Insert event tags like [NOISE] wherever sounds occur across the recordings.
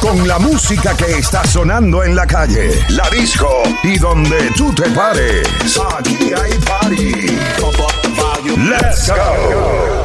Con la música que está sonando en la calle, la disco y donde tú te pares. Aquí hay party. Let's go.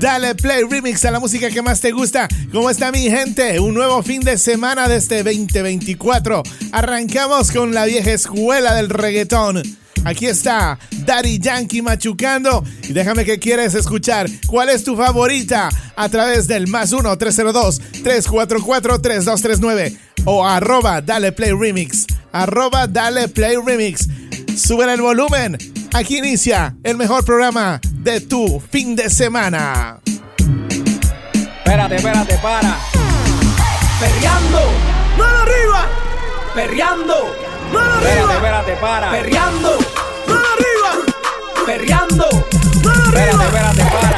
Dale play remix a la música que más te gusta. ¿Cómo está mi gente? Un nuevo fin de semana de este 2024. Arrancamos con la vieja escuela del reggaetón. Aquí está Daddy Yankee machucando. Y déjame que quieres escuchar cuál es tu favorita a través del más 1-302-344-3239 o arroba Dale Play Remix. Arroba Dale Play Remix. Sube el volumen. Aquí inicia el mejor programa de tu fin de semana. Espérate, espérate, para. Perreando. ¡Mano arriba! Perreando. ¡Mano arriba! Espérate, espérate, para. Perreando. Perreando. Espérate, espérate, para.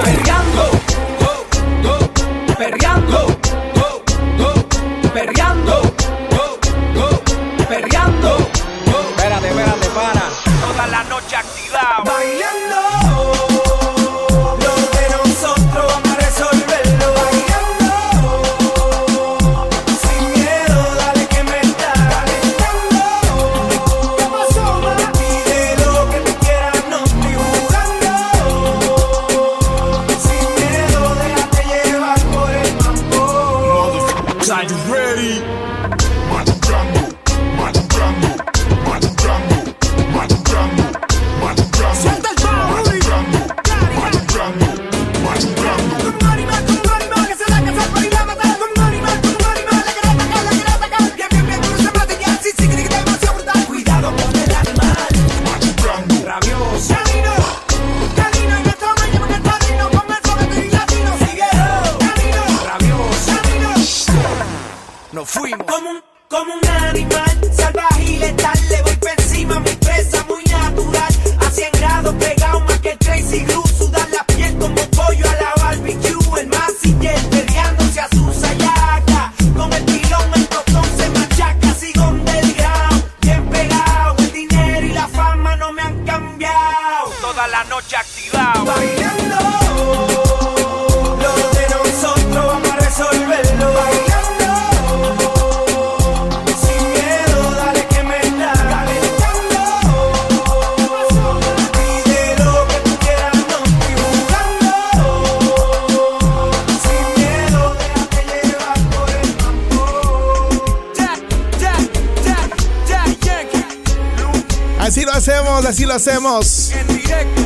Lo hacemos, así lo hacemos. En directo,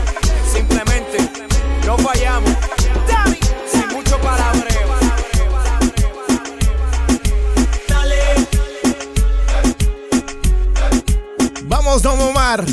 simplemente, no fallamos. Sin mucho palabreo. Dale, Vamos, Don Omar.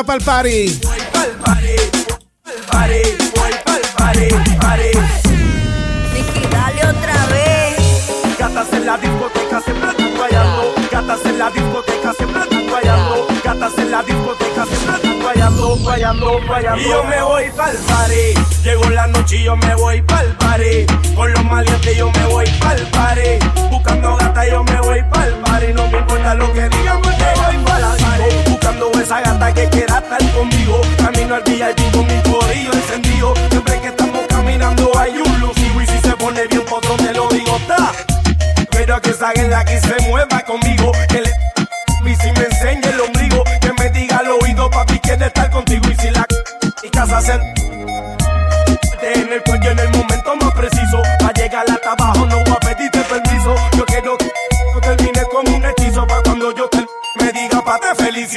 Va para el party? voy pa'l party, pa'l party, voy pa'l party, party. Nicky, dale otra vez. Gatas en la discoteca siempre están guayando, gatas en la discoteca siempre están guayando, gatas en la discoteca siempre están guayando, guayando, guayando. Y yo me voy pa'l party, llegó la noche y yo me voy pa'l party, con los maleantes yo me voy pa'l party, buscando gata yo me voy pa'l party, no me importa lo que digan porque voy pa'l party, esa gata que quiera estar conmigo, camino al VIP con mi corillo encendido, siempre que estamos caminando hay un lucido y si se pone bien potro te lo digo, ta. Pero que esa la que se mueva conmigo. Que le y si me enseñe el ombligo. Que me diga al oído, papi, quiere estar contigo. Y si la y casa se en el cuello en el momento más preciso. Pa' llegar hasta abajo, no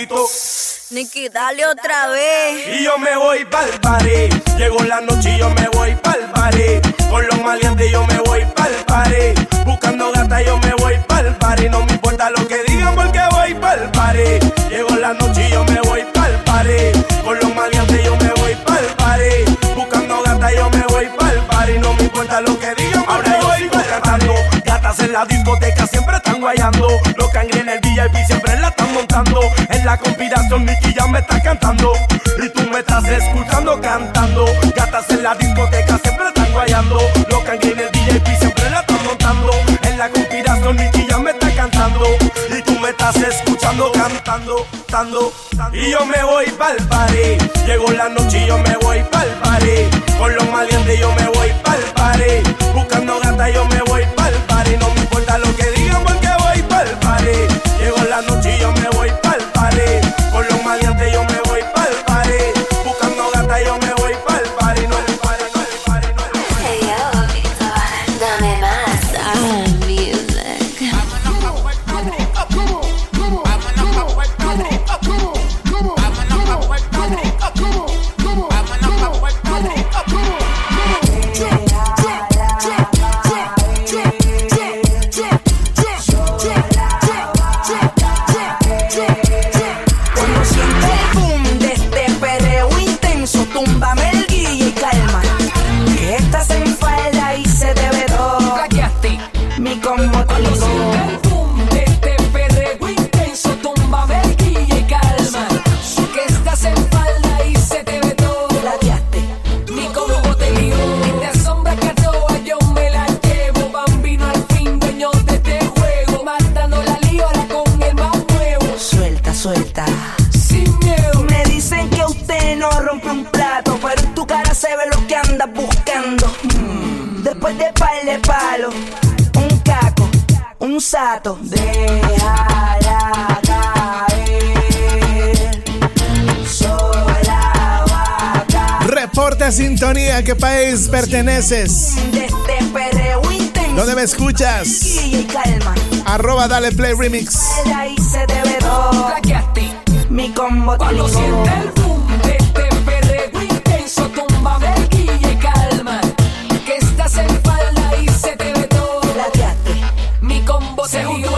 te felicito. Nicky, dale otra vez. Y yo me voy pa'l party. Llegó la noche y yo me voy pa'l party. Con los maleantes yo me voy pa'l party. Buscando gata yo me voy pa'l party. No me importa lo que digan porque voy pa'l party. Llegó la noche y yo me voy pa'l party. Con los maleantes yo me voy pa'l party. Buscando gata yo me voy pa'l party. No me importa lo que digan ahora yo sigo cantando. Gatas en la discoteca siempre están guayando. Los cangri en el VIP siempre la En la conspiración Nicky ya me está cantando. Y tú me estás escuchando cantando. Gatas en la discoteca siempre están guayando. Los en el VIP siempre la están montando. En la conspiración Nicky ya me está cantando. Y tú me estás escuchando cantando, cantando. Y yo me voy pa'l party. Llegó la noche y yo me voy pa'l party. Con los maleantes yo me voy pa'l party. se ve lo que andas buscando. Mm. Después de par de palo, un caco, un sato. Déjala caer. Sola va a caer. Reporta sintonía, qué país perteneces? De este ¿Dónde me escuchas? Y calma. Arroba Dale Play Remix. Ahí se te ve todo. Mi combo, Cuando siente Você é é riu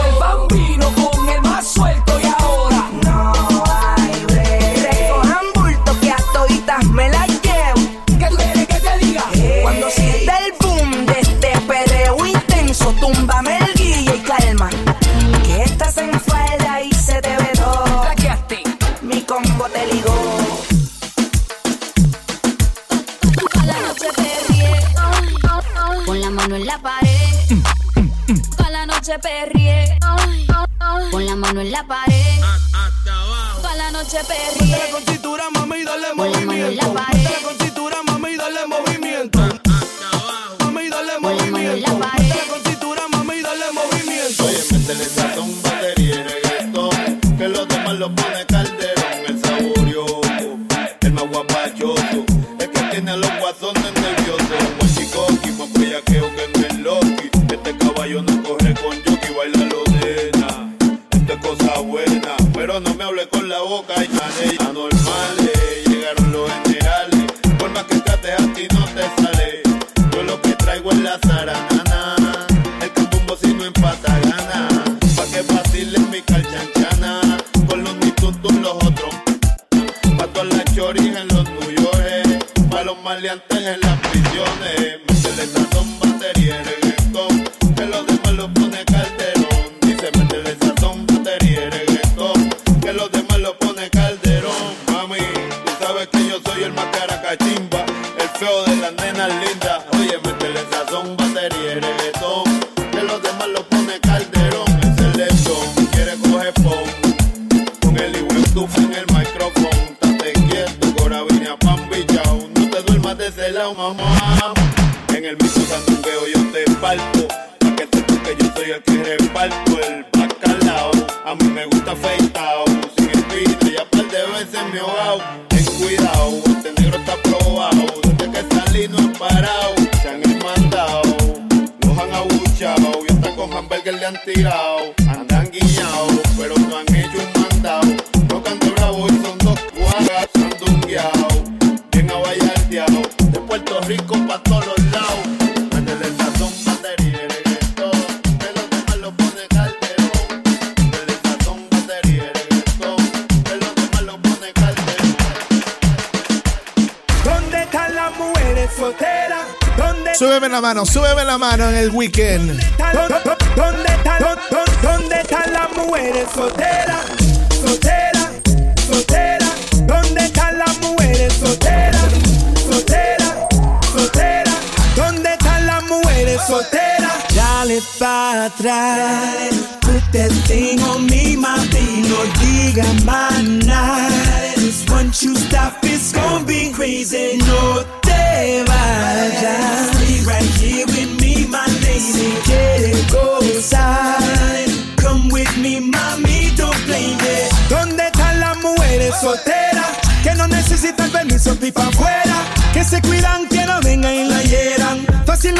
en el weekend.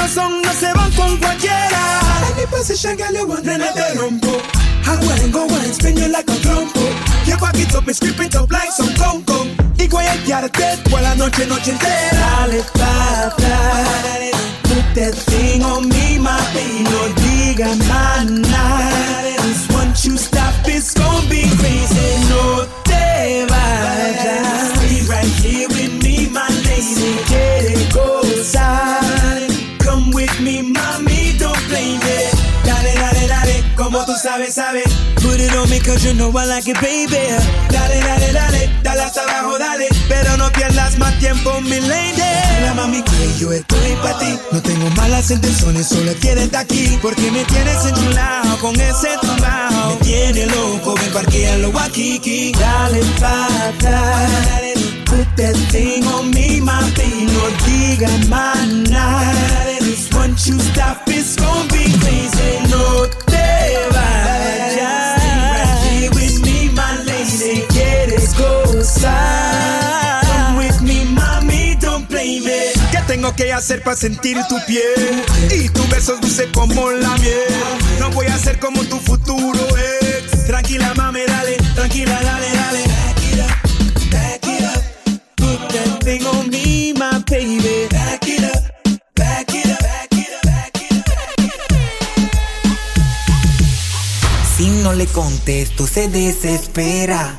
corazón no se van con cualquiera. Any position, girl, you want none rumbo. I wanna go and spin you like a trompo. Your back it up and scrape it up like some congo. Y guayarte por la noche, noche entera. Dale pa' atrás. Put that thing on me, my baby. No diga más nada. Once you stop, it's gonna be crazy. No te vayas. sabe, sabe. Put it on me cause you know I like it, baby. Dale, dale, dale, dale hasta abajo, dale. Pero no pierdas más tiempo, mi lady. La mami que yo estoy para ti. No tengo malas intenciones, solo quédate aquí. Porque me tienes enchulado con ese tumbao. Me tiene loco, ven parquealo aquí. Dale para dale. Put that thing on me, my. No diga más nada. Once you stop, it's gonna be crazy. No te vas. side. Come with me, mami, don't play me. ¿Qué tengo que hacer para sentir tu piel? Y tu beso es dulce como la miel. No voy a ser como tu futuro ex. Tranquila, mami, dale, tranquila, dale, dale. Back it up, back it up. Put that thing on me, my baby. Back it up. Si no le contesto, se desespera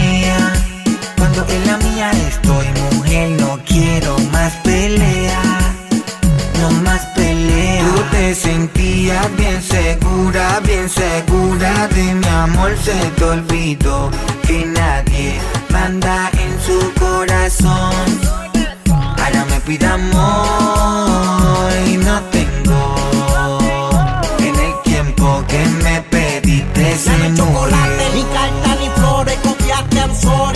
En la mía estoy, mujer, no quiero más pelea. No más pelea. Tú te sentías bien segura, bien segura de mi amor. Se te olvidó que nadie manda en su corazón. Ahora me pide amor y no tengo. En el tiempo que me pediste se Dame chocolate, ni carta ni flores, copiaste, I'm sorry.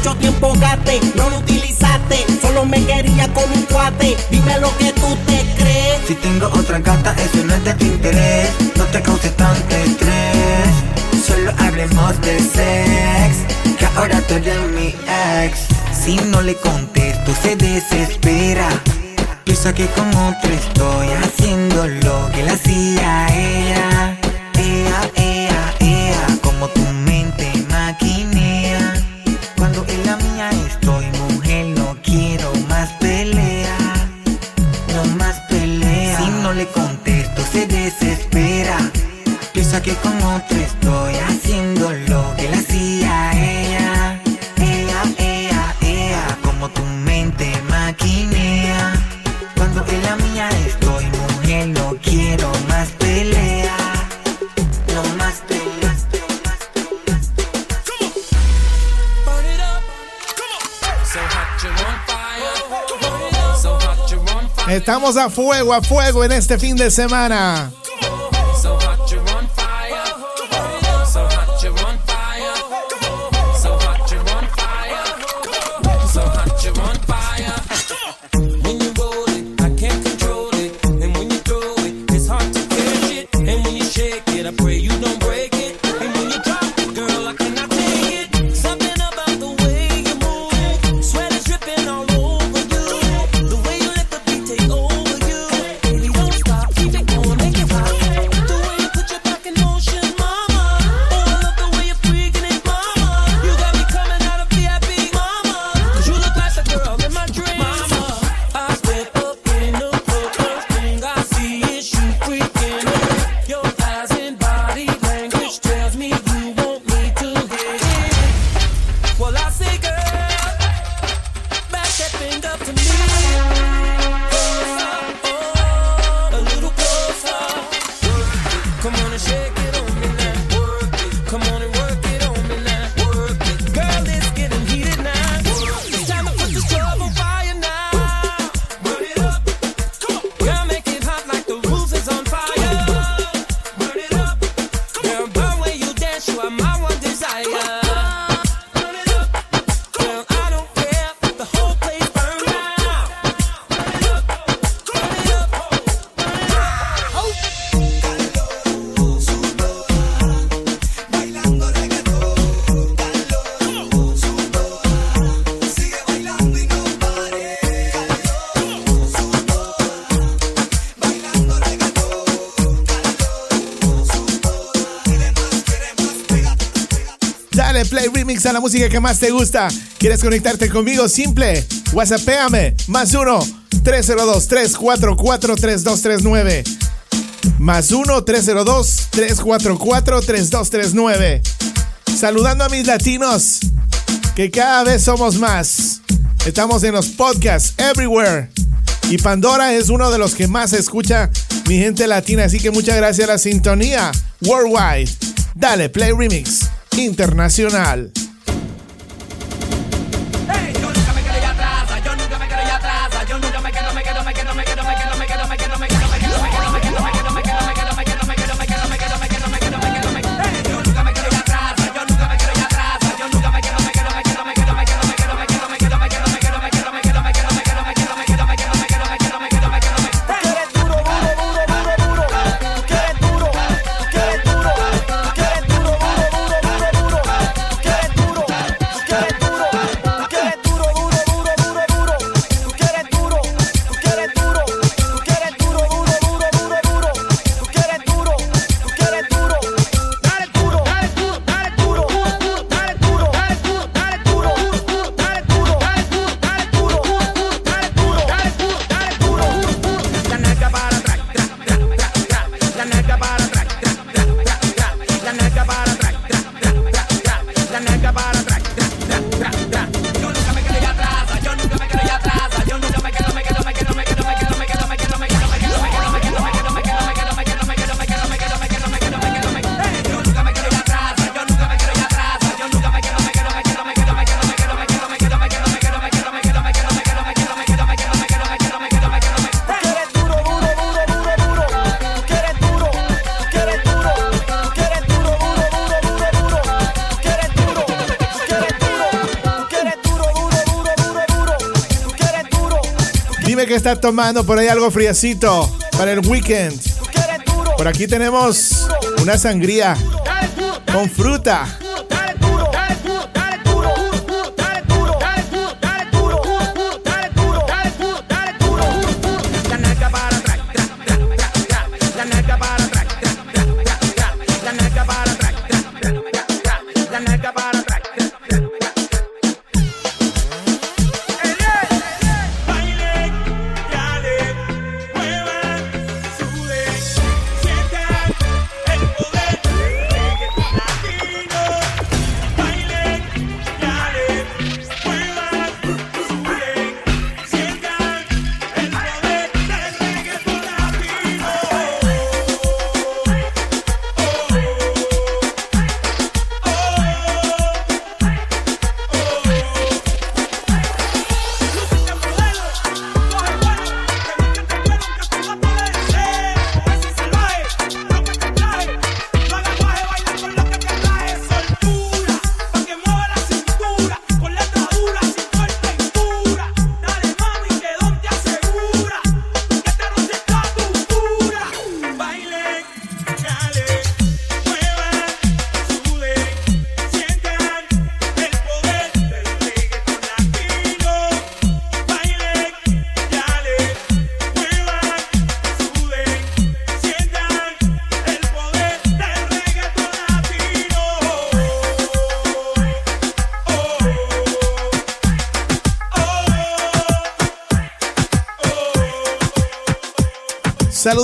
Mucho tiempo gasté, no lo utilizaste. Solo me quería como un cuate, dime lo que tú te crees. Si tengo otra gata, eso no es de tu interés. No te causes tanto estrés. Solo hablemos de sex. Que ahora tú eres mi ex. Si no le contesto, se desespera. Piensa que con otro estoy haciendo lo que le hacía. Ella, Que con otro estoy haciendo lo que le hacía ella. Ella, ella, ella, como tu mente maquinea. Cuando en la mía estoy, mujer, no quiero más pelea. No más pelea. Estamos a fuego, a fuego en este fin de semana. Música que más te gusta. ¿Quieres conectarte conmigo? Simple. WhatsAppéame. Más uno 302-344-3239. Más uno 302-344-3239. Saludando a mis latinos, que cada vez somos más. Estamos en los podcasts everywhere. Y Pandora es uno de los que más escucha mi gente latina. Así que muchas gracias a la sintonía worldwide. Dale, Play Remix Internacional. Tomando por ahí algo friecito para el weekend. Por aquí tenemos una sangría con fruta.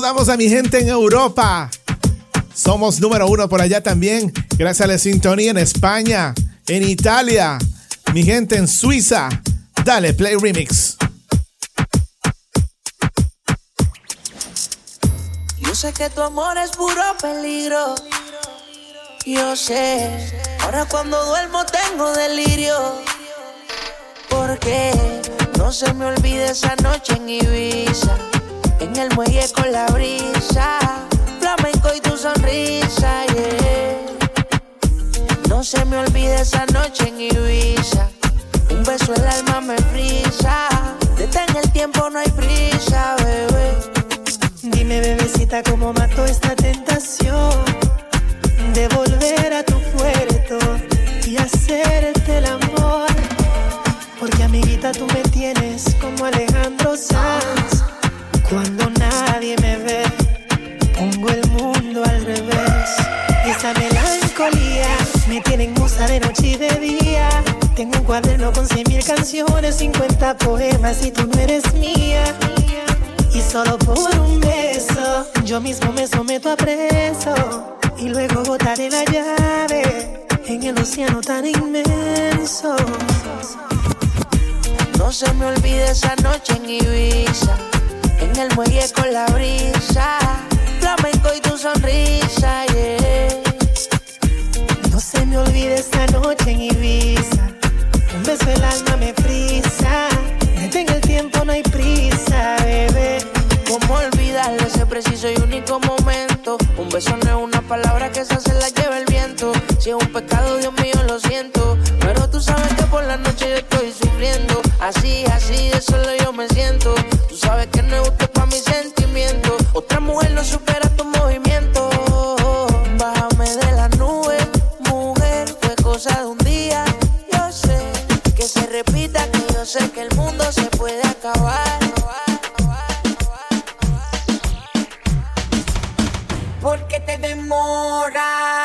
Saludamos a mi gente en Europa. Somos número uno por allá también. Gracias a la sintonía en España, en Italia, mi gente en Suiza. Dale, play remix. Yo sé que tu amor es puro peligro. Yo sé. Ahora cuando duermo tengo delirio. Porque no se me olvide esa noche en Ibiza. En el muelle con la brisa. Flamenco y tu sonrisa, yeah. No se me olvide esa noche en Ibiza. Un beso el alma me frisa. Detén el tiempo, no hay prisa, bebé. Dime, bebecita, cómo mato esta tentación Con cien mil canciones, 50 poemas y tú no eres mía. Y solo por un beso, yo mismo me someto a preso. Y luego botaré la llave en el océano tan inmenso. No se me olvide esa noche en Ibiza. En el muelle con la brisa. Flamenco y tu sonrisa, yeah. No se me olvide esa noche en Ibiza. Un beso el alma me frisa. Detén el tiempo, no hay prisa, bebé. ¿Cómo olvidarle ese preciso y único momento? Un beso no es una palabra que esa se la lleva el viento. Si es un pecado, Dios mío, lo siento. Pero tú sabes que por la noche yo estoy sufriendo. Así, así, de solo yo me siento. Tú sabes que no es usted para mis sentimientos. Otra mujer no supera enamorada.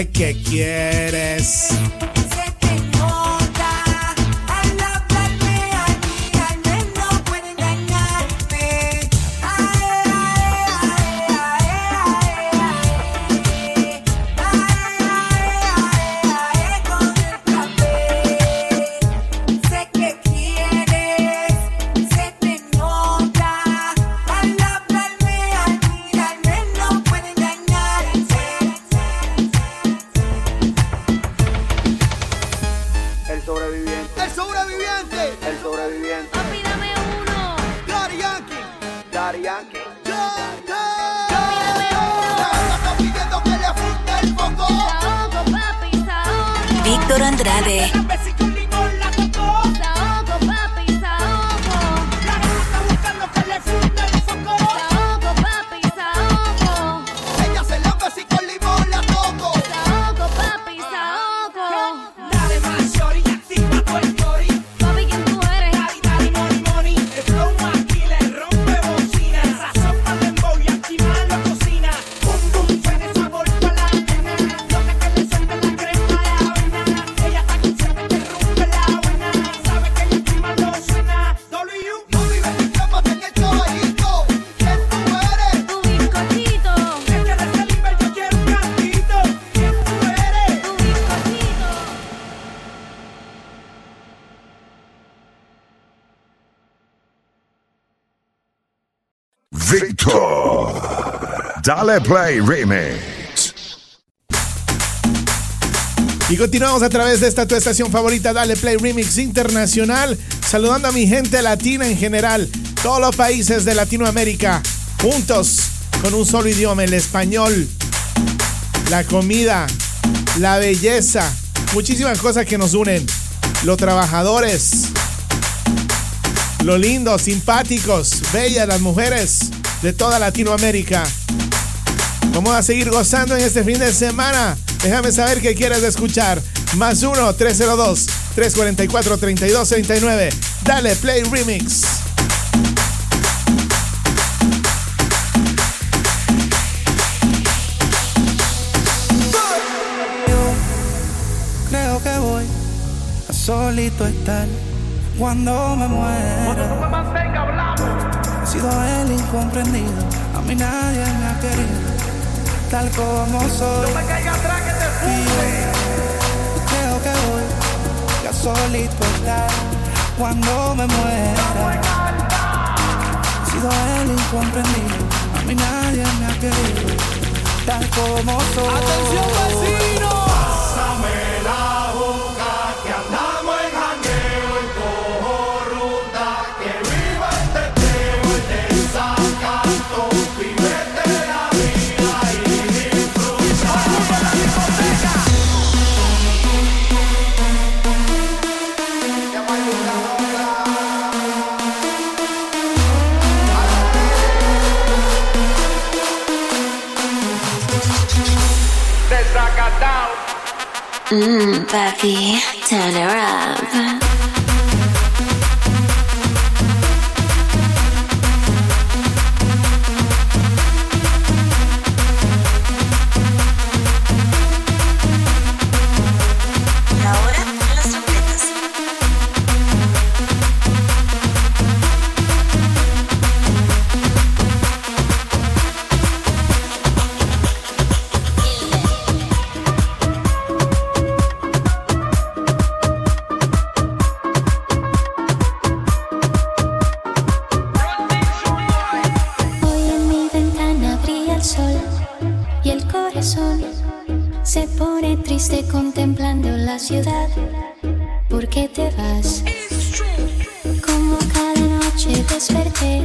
Sé que quieres. Andrade. Play Remix. Y continuamos a través de esta tu estación favorita, Dale Play Remix Internacional, saludando a mi gente latina en general, todos los países de Latinoamérica, juntos con un solo idioma, el español, la comida, la belleza, muchísimas cosas que nos unen, los trabajadores, lo lindos, simpáticos, bellas las mujeres de toda Latinoamérica. Vamos a seguir gozando en este fin de semana. Déjame saber qué quieres escuchar. Más 1-302-344-3239. Dale Play Remix. Creo que voy a solito estar cuando me muera. He sido el incomprendido, a mí nadie me ha querido, tal como soy. No me caiga atrás que te Creo que voy a solito estar cuando me muera. He sido el incomprendido, a mí nadie me ha querido, tal como soy. Atención, vecino. Pásame Mmm, papi, turn her up. Y el corazón se pone triste contemplando la ciudad. ¿Por qué te vas? Como cada noche desperté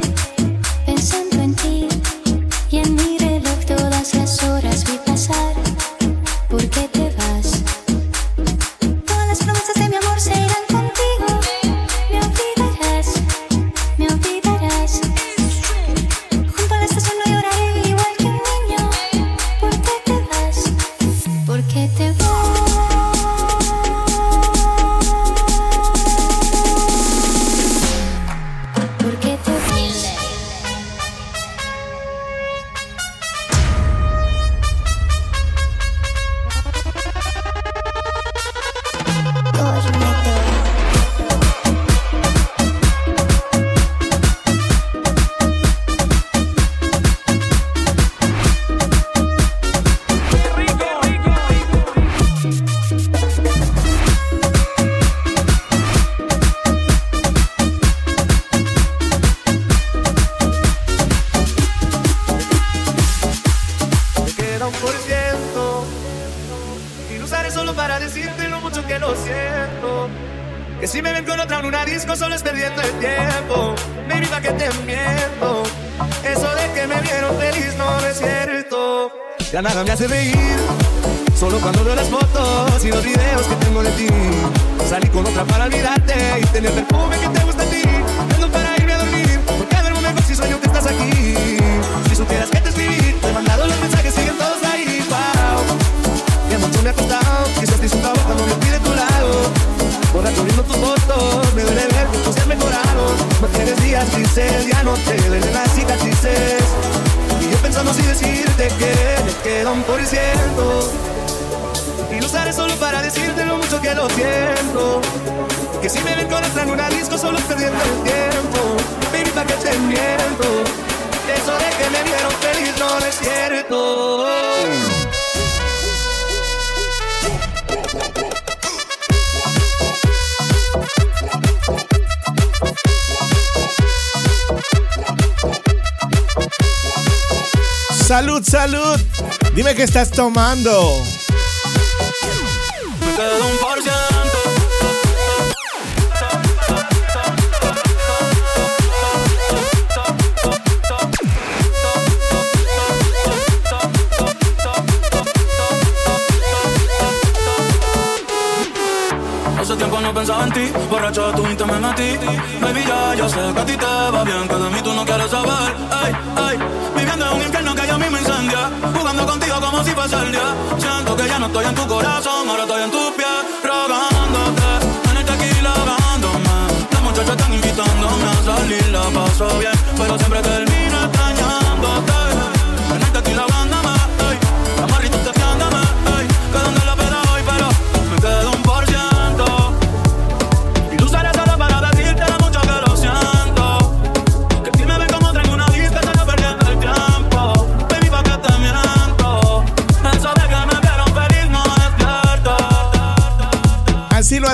Orlando.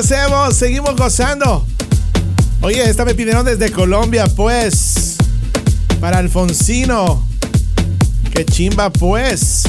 Seguimos gozando. Oye, esta me pidieron desde Colombia, pues. Para Alfonsino. Qué chimba, pues.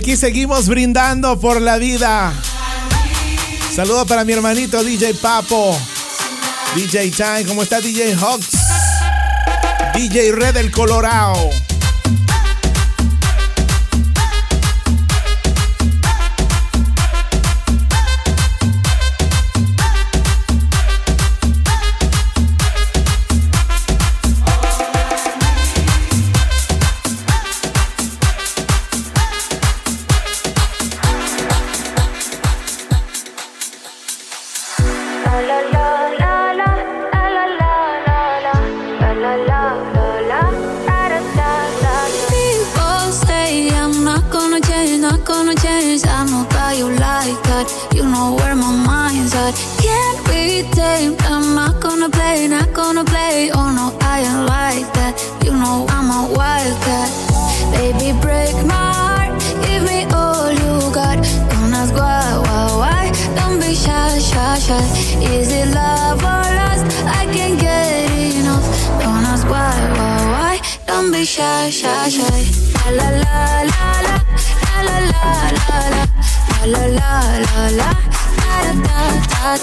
Aquí seguimos brindando por la vida. Saludo para mi hermanito DJ Papo. DJ Time, ¿cómo está DJ Hawks? DJ Red del Colorado.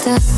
myself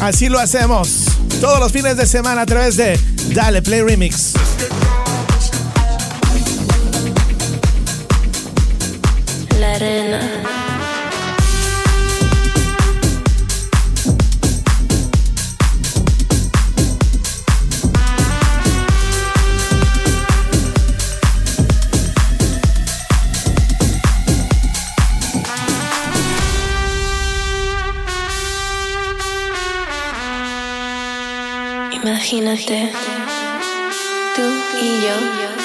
Así lo hacemos todos los fines de semana a través de Dale Play Remix.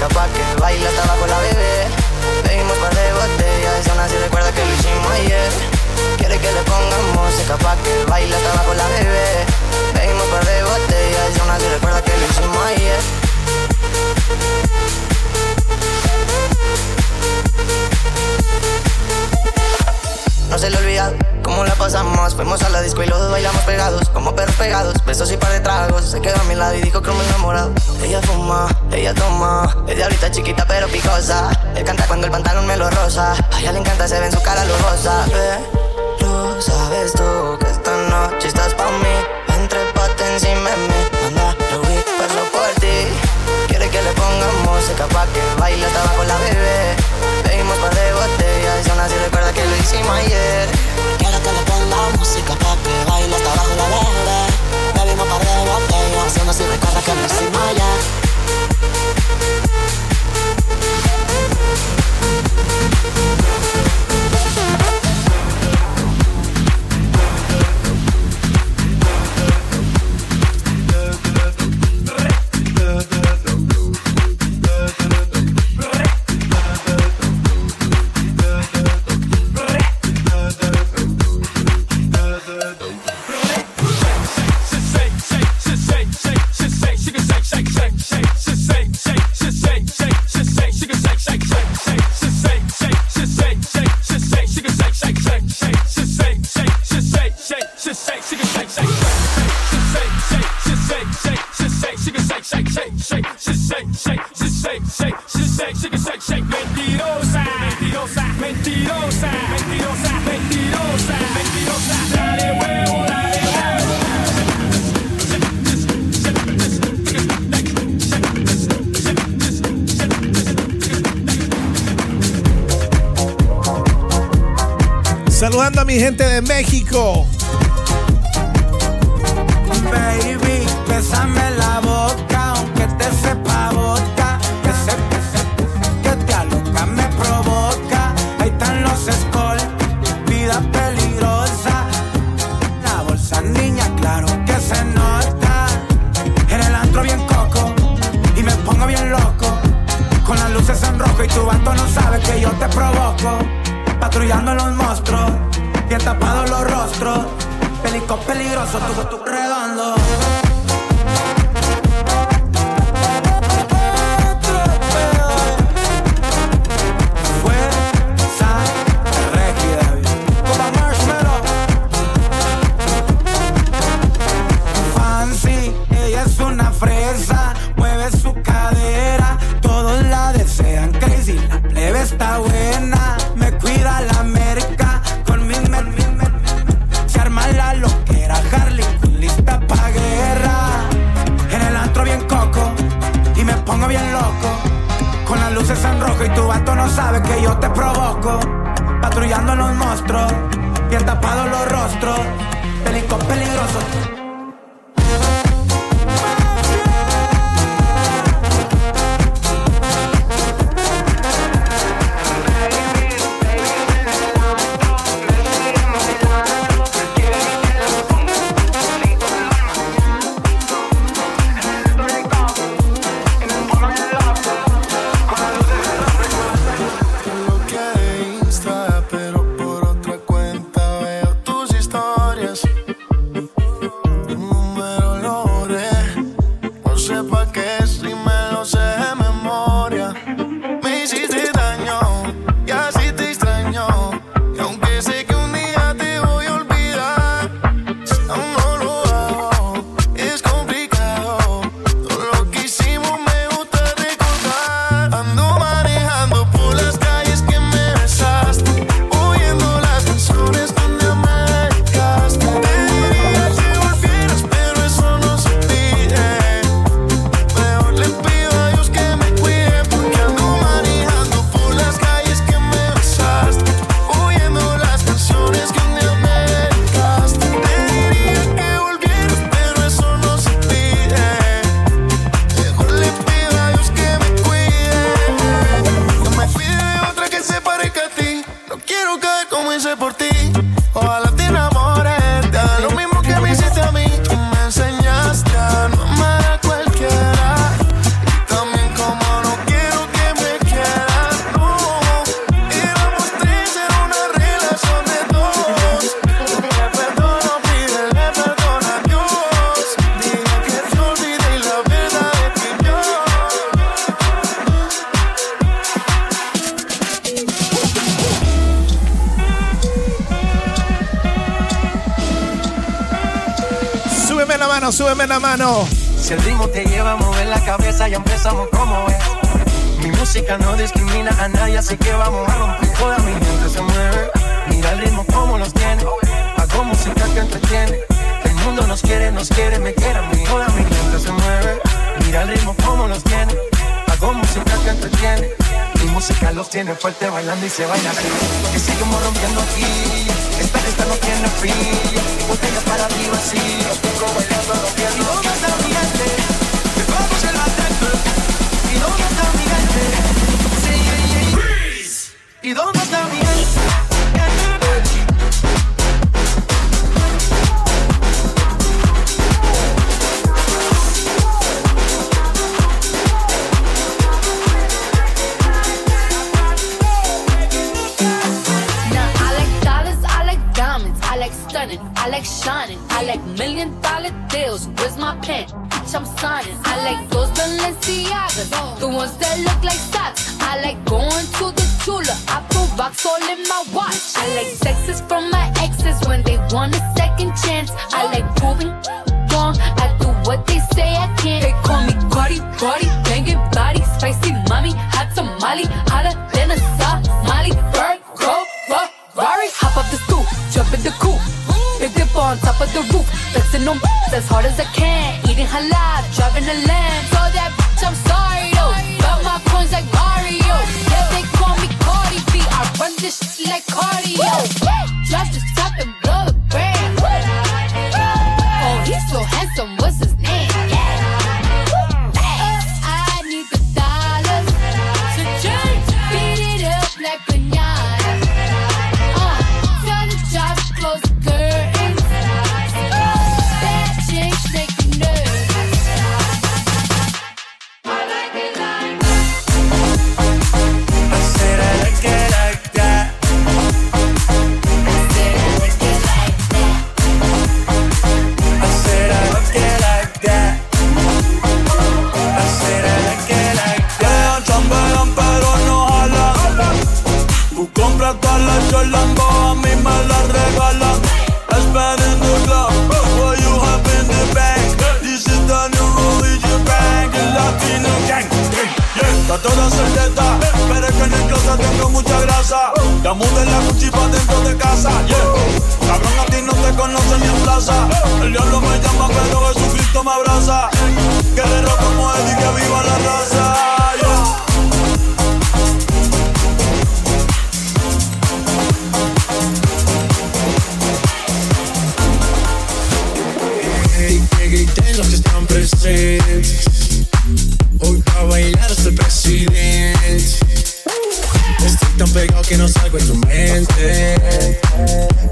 Música pa' que baile hasta abajo la bebé. Bebimos par de botellas aún así recuerda que lo hicimos ayer. Quiere que le pongamos música pa' que baile hasta abajo la bebé. Bebimos par de botellas aún así recuerda que lo hicimos ayer. No se le olvida cómo la pasamos. Fuimos a la disco y los dos bailamos pegados, como perros pegados. Besos y par de tragos. Se quedó a mi lado y dijo que me enamorado. Ella fuma, ella toma. Es diablita chiquita pero picosa. Él canta cuando el pantalón me lo rosa. A ella le encanta, se ve en su cara lujosa. Pero sabes tú que esta noche estás pa' mí. Ven, trépate encima de mí. Anda, Ruby, paso por ti. Quiere que le pongamos música pa' que baile hasta abajo la bebé. Hicimos ayer. Quiero que le ponga música pa' que baile hasta abajo la bebé. Bebimos par de botellas, aún así recuerda que lo hicimos ayer. Mi gente de México. on top of the roof, flexing on as hard as I can. Eating halal, driving a lamb. So that bitch, I'm sorry though. Got my coins like Mario. Yeah, they call me Cardi B. I run this shit like cardio. Drop this top and your Lambo, a mí me la regalan. I spend in the club, what you have in the bank. This is the new religion bank, el latino gang. Está toda certeza, pero es que en el closet tengo mucha grasa. Ya mudé la cuchipa dentro de casa, yeah. Cabrón, a ti no te conocen ni en plaza. El diablo me llama, pero Jesucristo me abraza. Guerrero como Eddie, que viva la raza. Hoy va a bailar hasta el presidente. Estoy tan pegado que no salgo de tu mente.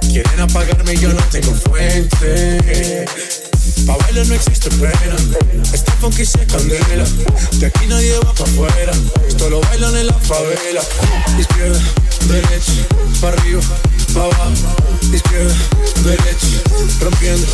Quieren apagarme y yo no tengo fuente. Pa' bailar no existe pena. Este funky se candela. De aquí nadie va pa' afuera. Esto lo bailan en la favela. Izquierda, derecha, pa' arriba, pa' abajo. Izquierda, derecha, rompiendo.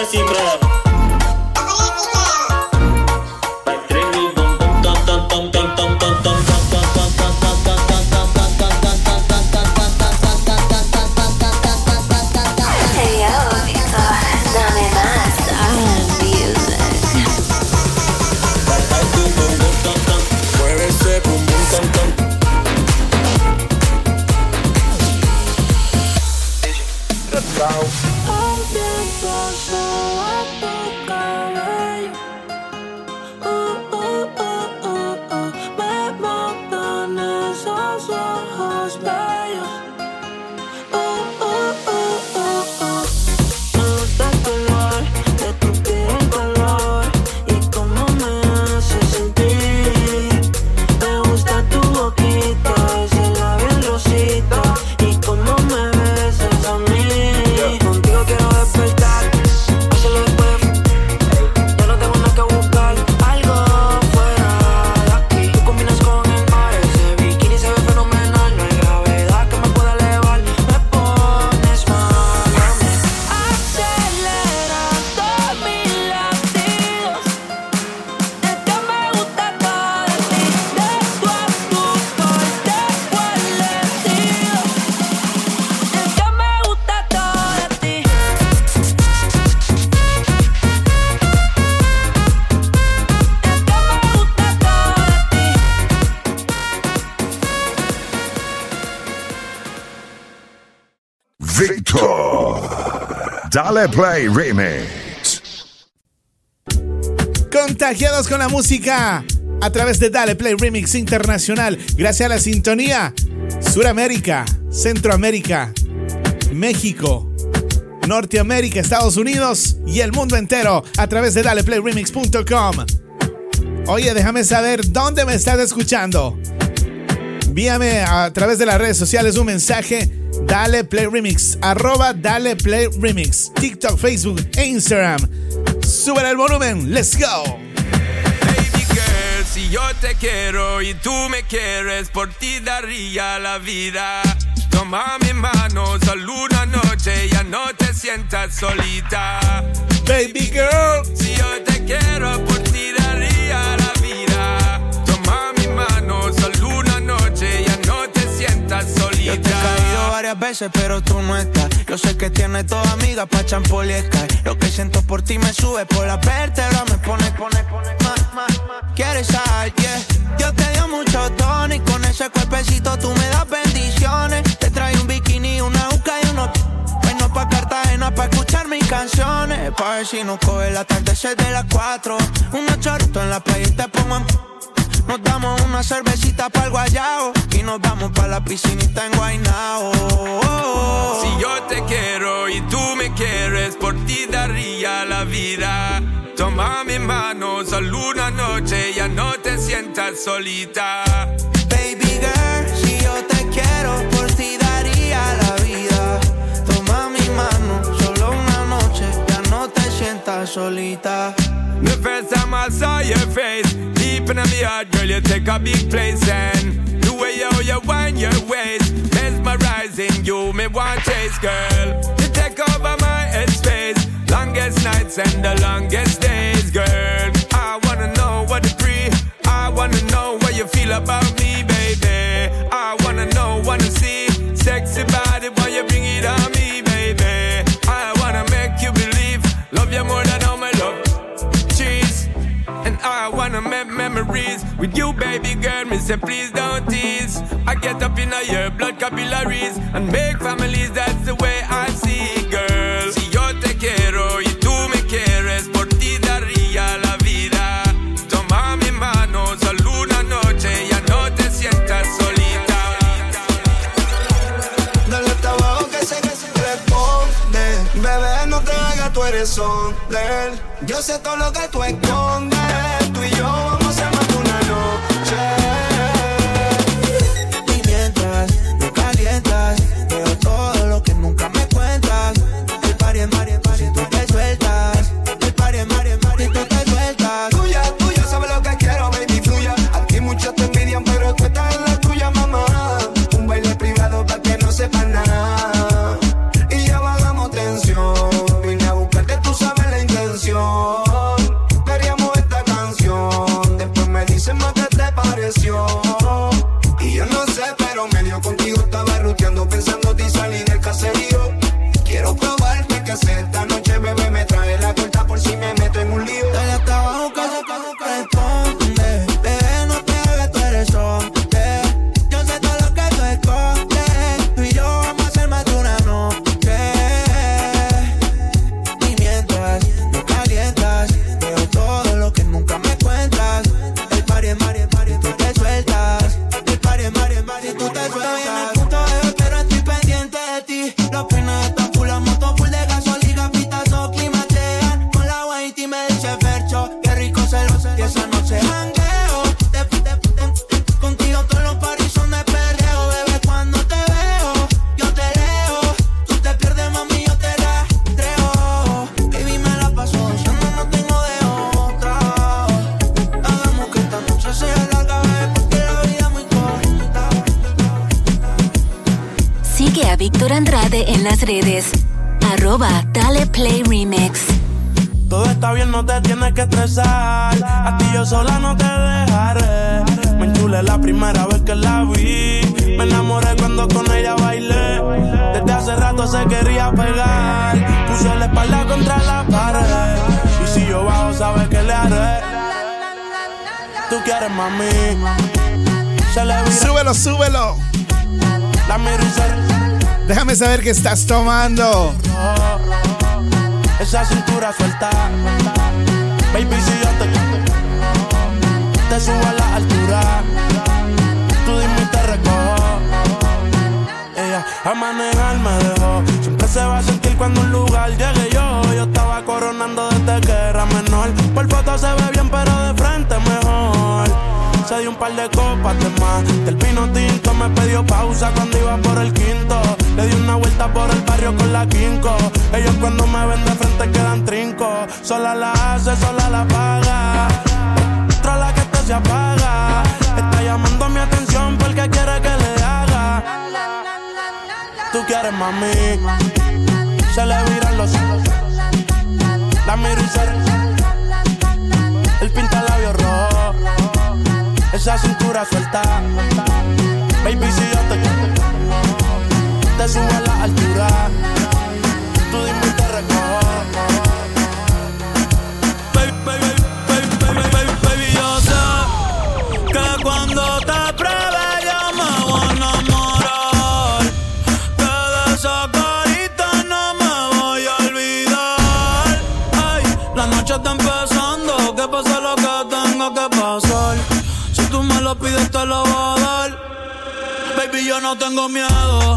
Assim pra Dale Play Remix. Contagiados con la música a través de Dale Play Remix Internacional. Gracias a la sintonía. Suramérica, Centroamérica, México, Norteamérica, Estados Unidos y el mundo entero a través de DalePlayRemix.com. Oye, déjame saber dónde me estás escuchando. Envíame a través de las redes sociales un mensaje. Dale Play Remix, arroba Dale Play Remix, TikTok, Facebook e Instagram. Sube el volumen, let's go. Baby girl, si yo te quiero y tú me quieres, por ti daría la vida. Toma mi mano, solo una noche, ya no te sientas solita. Baby girl, si yo te quiero, por ti daría la vida. Yo te he caído varias veces, pero tú no estás. Yo sé que tienes toda amiga pa' champol y Sky. Lo que siento por ti me sube por la vértebra, me pone, pone, pone más, más, más. Quieres sal, yeah. Dios te dio mucho tono y con ese cuerpecito tú me das bendiciones. Te trae un bikini, una uca y unos bueno pa' Cartagena pa' escuchar mis canciones. Pa' ver si nos coge el atardecer de las 4. Unos chorritos en la playa y te pongo en nos damos una cervecita para el guayao y nos vamos para la piscinita en Guaynao. Si yo te quiero y tú me quieres, por ti daría la vida. Toma mi mano, solo una noche, ya no te sientas solita. Baby girl, si yo te quiero, solita. The first time I saw your face, deep in my heart, girl, you take a big place and the way how you wind your waist, mesmerizing you, me want chase, girl. You take over my headspace, longest nights and the longest days, girl. I wanna know what the pre, I wanna know what you feel about me, baby. I wanna know, wanna memories With you, baby girl, me say please don't tease. I get up in your blood capillaries and make families. That's the way I see it, girl. Si yo te quiero y tú me quieres, por ti daría la vida. Toma mi mano, solo una noche, ya no te sientas solita. Dale hasta abajo que sé que se responde. Bebé, no te hagas, tú eres él. Yo sé todo lo que tú escondes. Saber qué estás tomando. Esa cintura suelta. Baby, si yo te te subo a la altura, tú dime te recojo. Ella a manejar me dejó. Siempre se va a sentir cuando un lugar llegue yo. Yo estaba coronando desde que era menor. Por foto se ve bien, pero de frente mejor. Se dio un par de copas de más. Del vino tinto me pidió pausa cuando iba por el quinto. Le di una vuelta por el barrio con la quinco. Ellos cuando me ven de frente quedan trinco. Sola la hace, sola la paga. Otra la que te se apaga. Está llamando mi atención porque quiere que le haga. Tú quieres, mami. Se le viran los ojos. La miro y se El pinta labios rojo. Esa cintura suelta. Baby, si yo te subo a la altura. Tú dime y te. Baby, baby, baby, baby, baby, baby, yo sé que cuando te pruebe yo me voy a enamorar. Que de esa carita no me voy a olvidar. Ay, la noche está empezando, que pase lo que tenga que pasar. Si tú me lo pides te lo voy a dar. Baby, yo no tengo miedo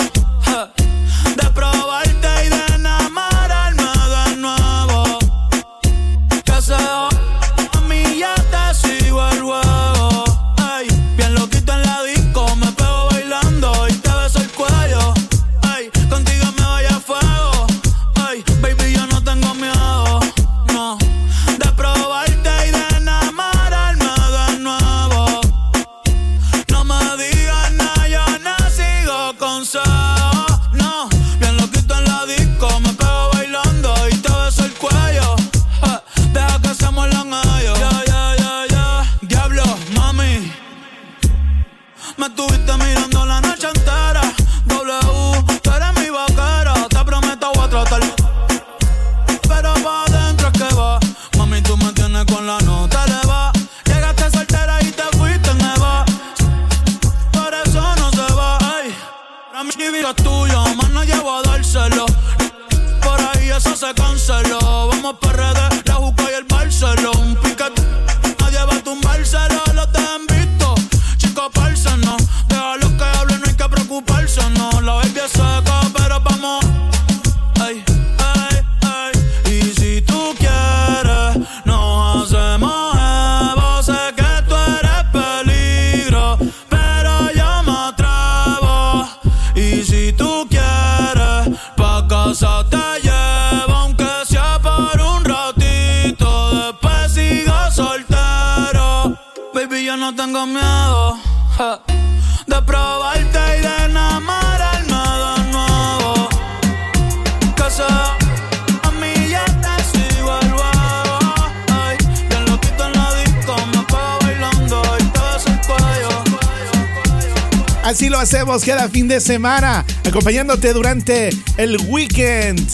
de semana, acompañándote durante el weekend.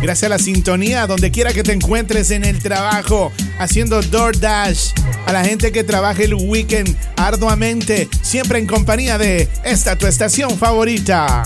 Gracias a la sintonía, donde quiera que te encuentres en el trabajo, haciendo DoorDash, a la gente que trabaja el weekend arduamente, siempre en compañía de esta tu estación favorita.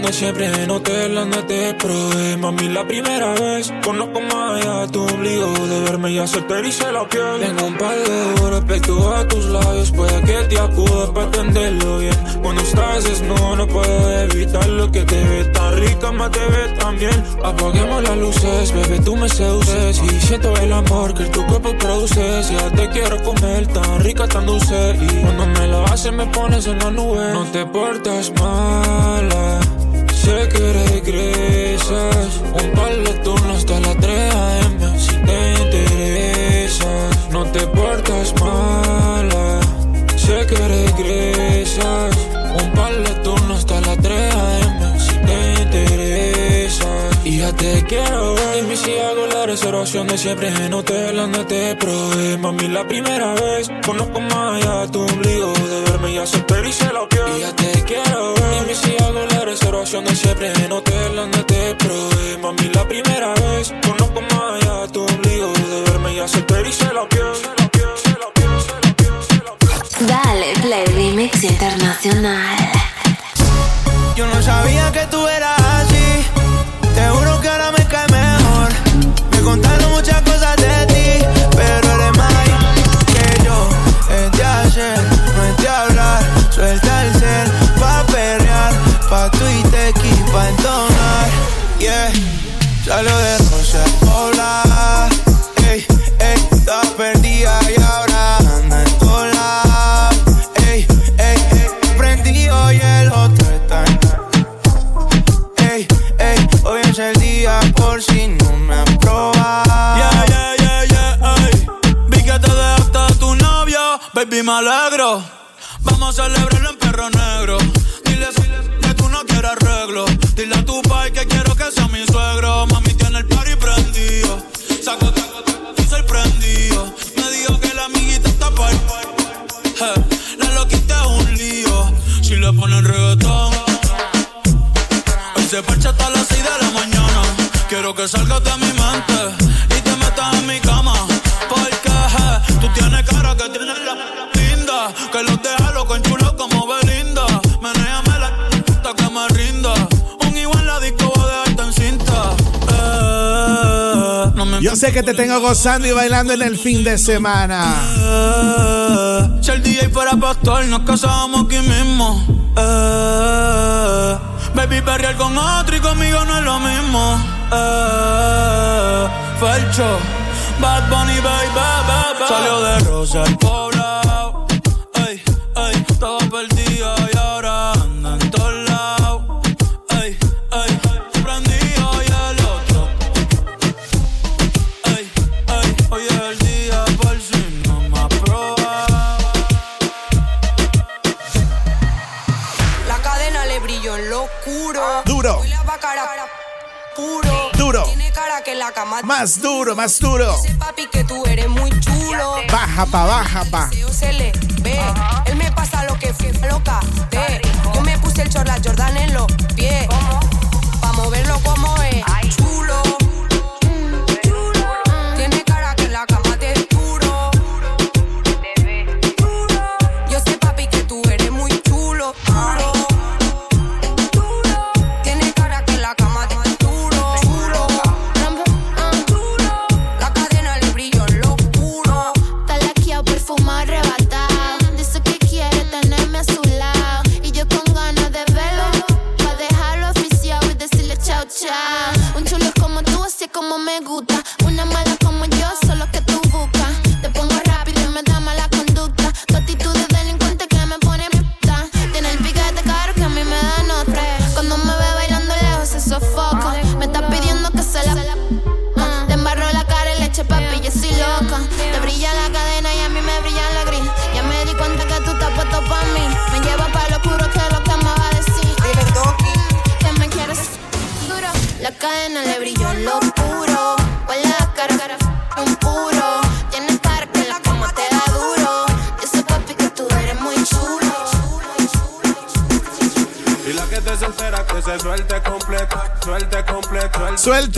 De siempre en hotel donde te probé. Mami, la primera vez conozco más allá tu obligo de verme y se la piel. Tengo un horas respecto a tus labios, puede que te acuda para entenderlo bien. Cuando estás desnudo no puedo evitar lo que te ve tan rica, más te ve tan bien. Apaguemos las luces, bebé, tú me seduces y siento el amor que tu cuerpo produce. Ya te quiero comer tan rica, tan dulce y cuando me lo haces me pones en la nube. No te portas mala. Sé que regresas. Un par de turnos hasta la 3 AM Si te interesas No te portas mala. Sé que regresas Y te quiero ver. Dime si hago la reservación de siempre en hotel donde te probé. Mami, la primera vez Conozco más allá tu ombligo. De verme ya soltero y se la piel Y ya te quiero ver. Dime si hago la reservación de siempre en hotel donde te probé. Mami, la primera vez Conozco más allá tu ombligo. De verme ya soltero y se la piel Dale Play Remix Internacional. Yo no sabía que tú eras me alegro. Vamos a celebrarlo en perro negro. Dile que tú no quieres arreglo. Dile a tu pai que quiero que sea mi suegro. Mami tiene el party prendido. Saco y sorprendido. Me dijo que la amiguita está par. Eh, la loquita es un lío. Si le ponen reggaetón. Hoy se parcha hasta las 6 de la mañana. Quiero que salgas de mi mente Yo sé que te tengo gozando y bailando en el fin de semana. Si el DJ fuera pastor, nos casábamos aquí mismo. Eh, baby, perrear con otro y conmigo no es lo mismo. Eh, Felcho, Bad Bunny, baby, baby. Salió de Rosa el poblado. La cama. Más duro, más duro. Dice papi que tú eres muy chulo. Baja pa, baja pa. Se le ve. Él me pasa lo que fui loca. Ve. Yo me puse el chorla Jordan en los pies.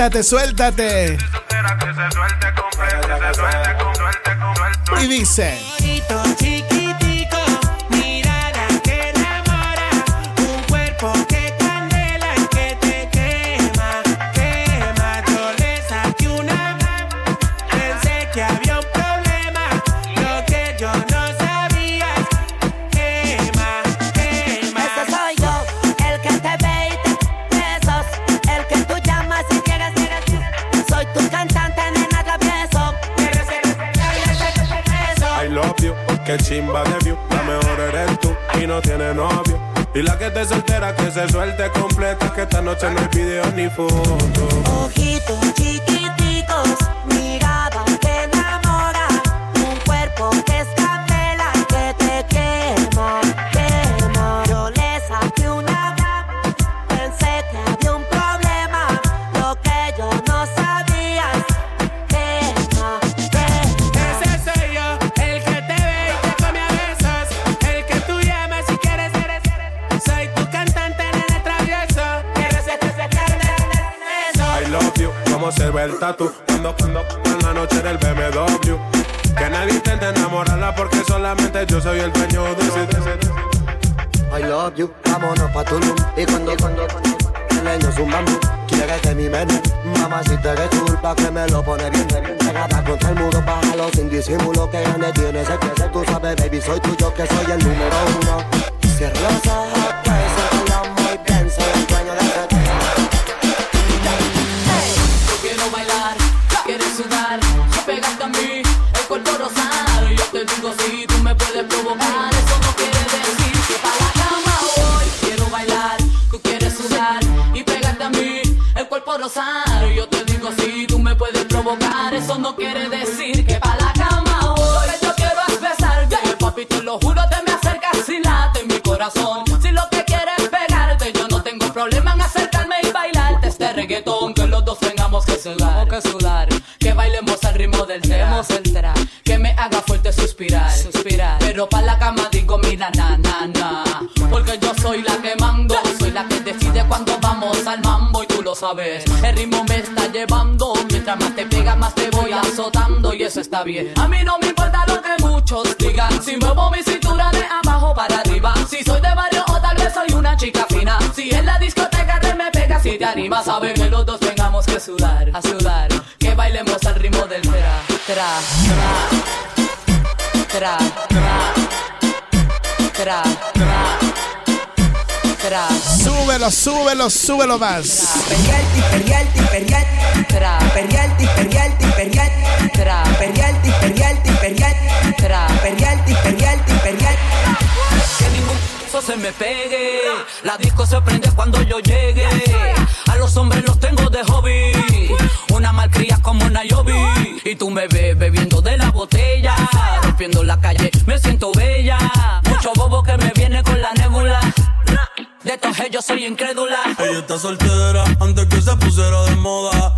Suéltate, suéltate. Y dice. Corazón. Si lo que quieres es pegarte, yo no tengo problema en acercarme y bailarte este reggaetón. Que los dos tengamos que sudar, que sudar, que bailemos al ritmo del tema, que me haga fuerte suspirar, suspirar. Pero para la cama digo, mira, na, na, na, porque yo soy la que mando, soy la que decide cuando vamos al mambo y tú lo sabes. El ritmo me está llevando, mientras más te pega, más te voy azotando y eso está bien. A mí no me importa lo que muchos digan, si muevo mi cintura de abajo para si soy de barrio o tal vez soy una chica fina, si en la discoteca te me pegas, si te animas a ver que los dos tengamos que sudar, a sudar, que bailemos al ritmo del tra, tra, tra, tra, tra, tra, tra. Súbelo, súbelo, súbelo más. Perrealti, perrealti, perrealti. Tra. Perrealti, perrealti, perrealti. Tra. Perrealti, perrealti, perrealti. Tra. Que ningún se me pegue. La disco se prende cuando yo llegue. A los hombres los tengo de hobby. Una malcria como Nayobi. Y tú me ves bebiendo de la botella. Rompiendo la calle, me siento bella. Mucho bobo que me viene con la nébula. De todos ellos soy incrédula. Ella está soltera antes que se pusiera de moda.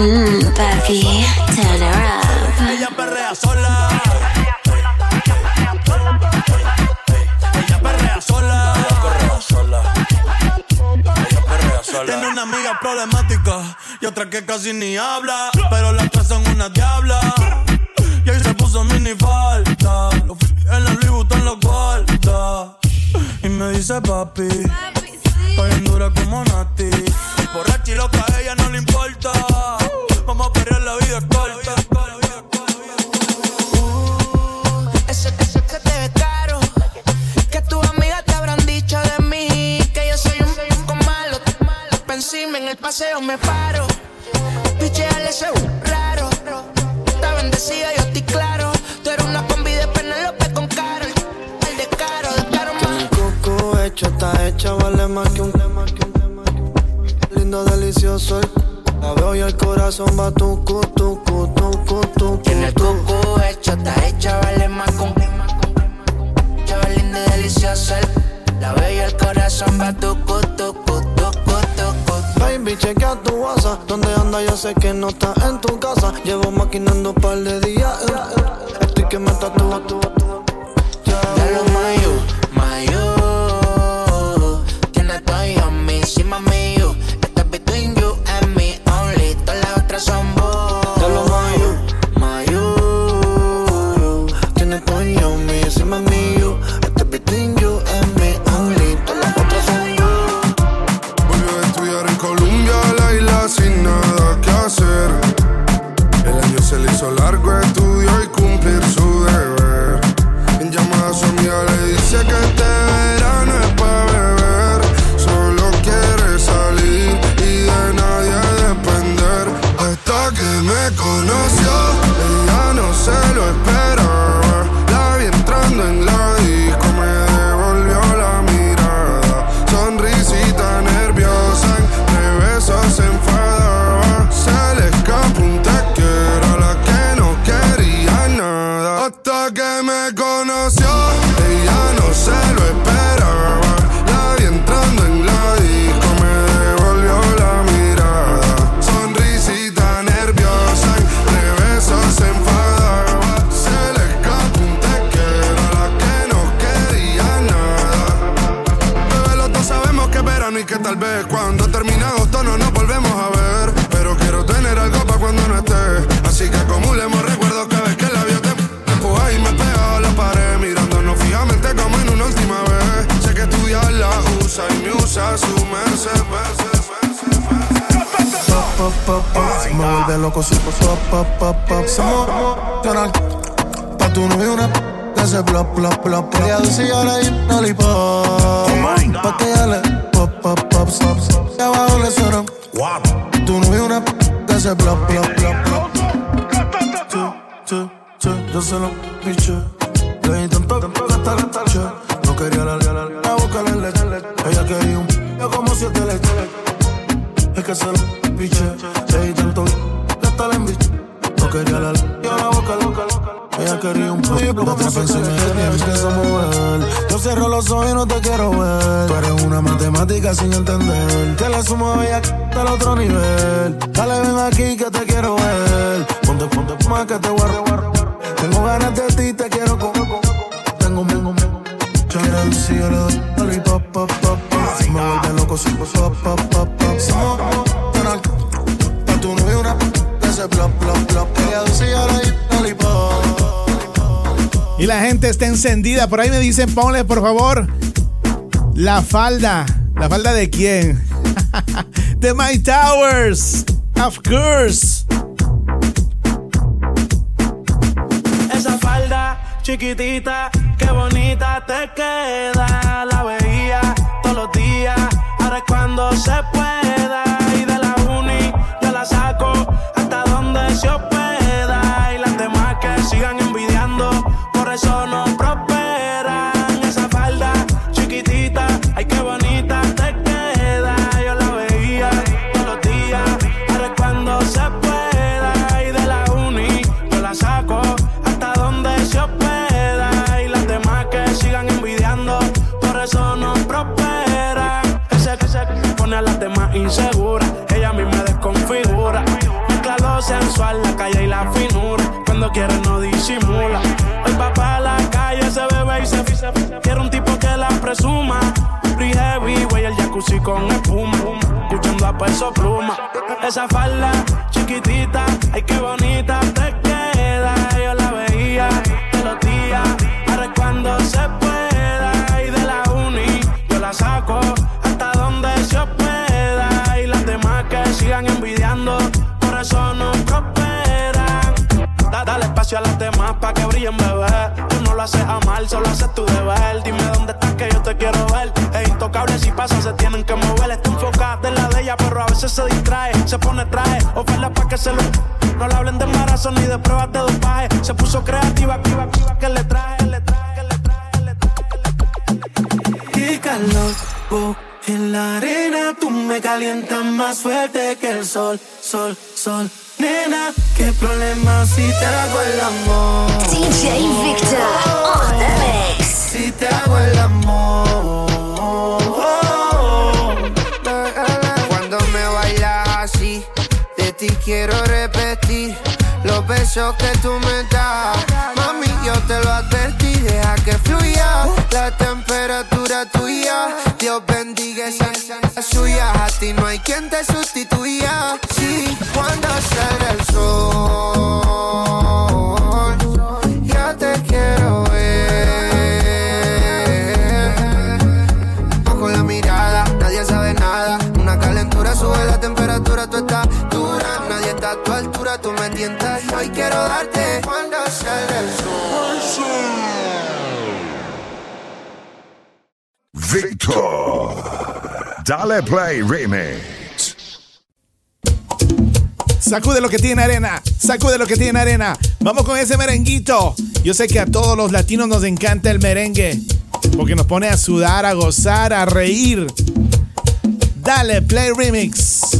Papi, turn her up. Ella perrea sola. Ella perrea sola. Tiene una amiga problemática y otra que casi ni habla. Pero las tres son una diabla. Y ahí se puso mini falta. En la Louis Vuitton lo guarda. Y me dice papi. Estoy bien dura como Nati. Borracha y loca, ella no le importa. el paseo me paro. Picheale ese raro. Está bendecida, yo estoy claro. Tú eres una combi de Penelope con Carol. El de caro, de caro más. coco hecho está hecha, vale más que un tema. Lindo, delicioso el la veo y el corazón va tu tu tu tu tu Tiene el coco hecho, está hecha, vale más con Chavalín de delicioso el La veo y el corazón va tu tu tu Baby, chequea tu WhatsApp. ¿Dónde anda? Yo sé que no está en tu casa. Llevo maquinando un par de días. Estoy que me tatúa, tú. Ya lo mayo, mayo. pop, pop, pop. Somos Donald. Pa' tu novio una. Hace bla, bla, Por ahí me dicen, ponle por favor la falda. ¿La falda de quién? [LAUGHS] de My Towers. Of course. Esa falda chiquitita, qué bonita te queda. La veía todos los días. Ahora es cuando se puede con espuma, escuchando a peso pluma. Esa falda chiquitita, ay qué bonita te queda. Yo la veía de los días, ahora es cuando se pueda. Y de la uni, yo la saco hasta donde se hospeda. Y las demás que sigan envidiando, por eso no cooperan. dale espacio a las demás pa' que brillen, bebé. Tú no lo haces amar, solo haces tu deber. Dime dónde estás que yo te quiero ver cables si pasa se tienen que mover. Está enfocada en la de ella, pero a veces se distrae. Se pone traje, oferta pa que se lo. No le hablen de embarazo ni de pruebas de dopaje. Se puso creativa, activa, activa, que le traje, le traje, le traje, le traje. Que le traje. Y calor, oh, en la arena tú me calientas más fuerte que el sol, sol, sol. Nena, qué problema si te hago el amor. DJ Victor on the mix. Si te hago el amor oh. Cuando me bailas así, de ti quiero repetir los besos que tú me das. Mami, yo te lo advertí, deja que fluya la temperatura tuya. Dios bendiga esa suya, a ti no hay quien te sustituya. Victor. Dale Play Remix. Sacude lo que tiene arena, sacude lo que tiene arena. Vamos con ese merenguito. Yo sé que a todos los latinos nos encanta el merengue, porque nos pone a sudar, a gozar, a reír. Dale Play Remix.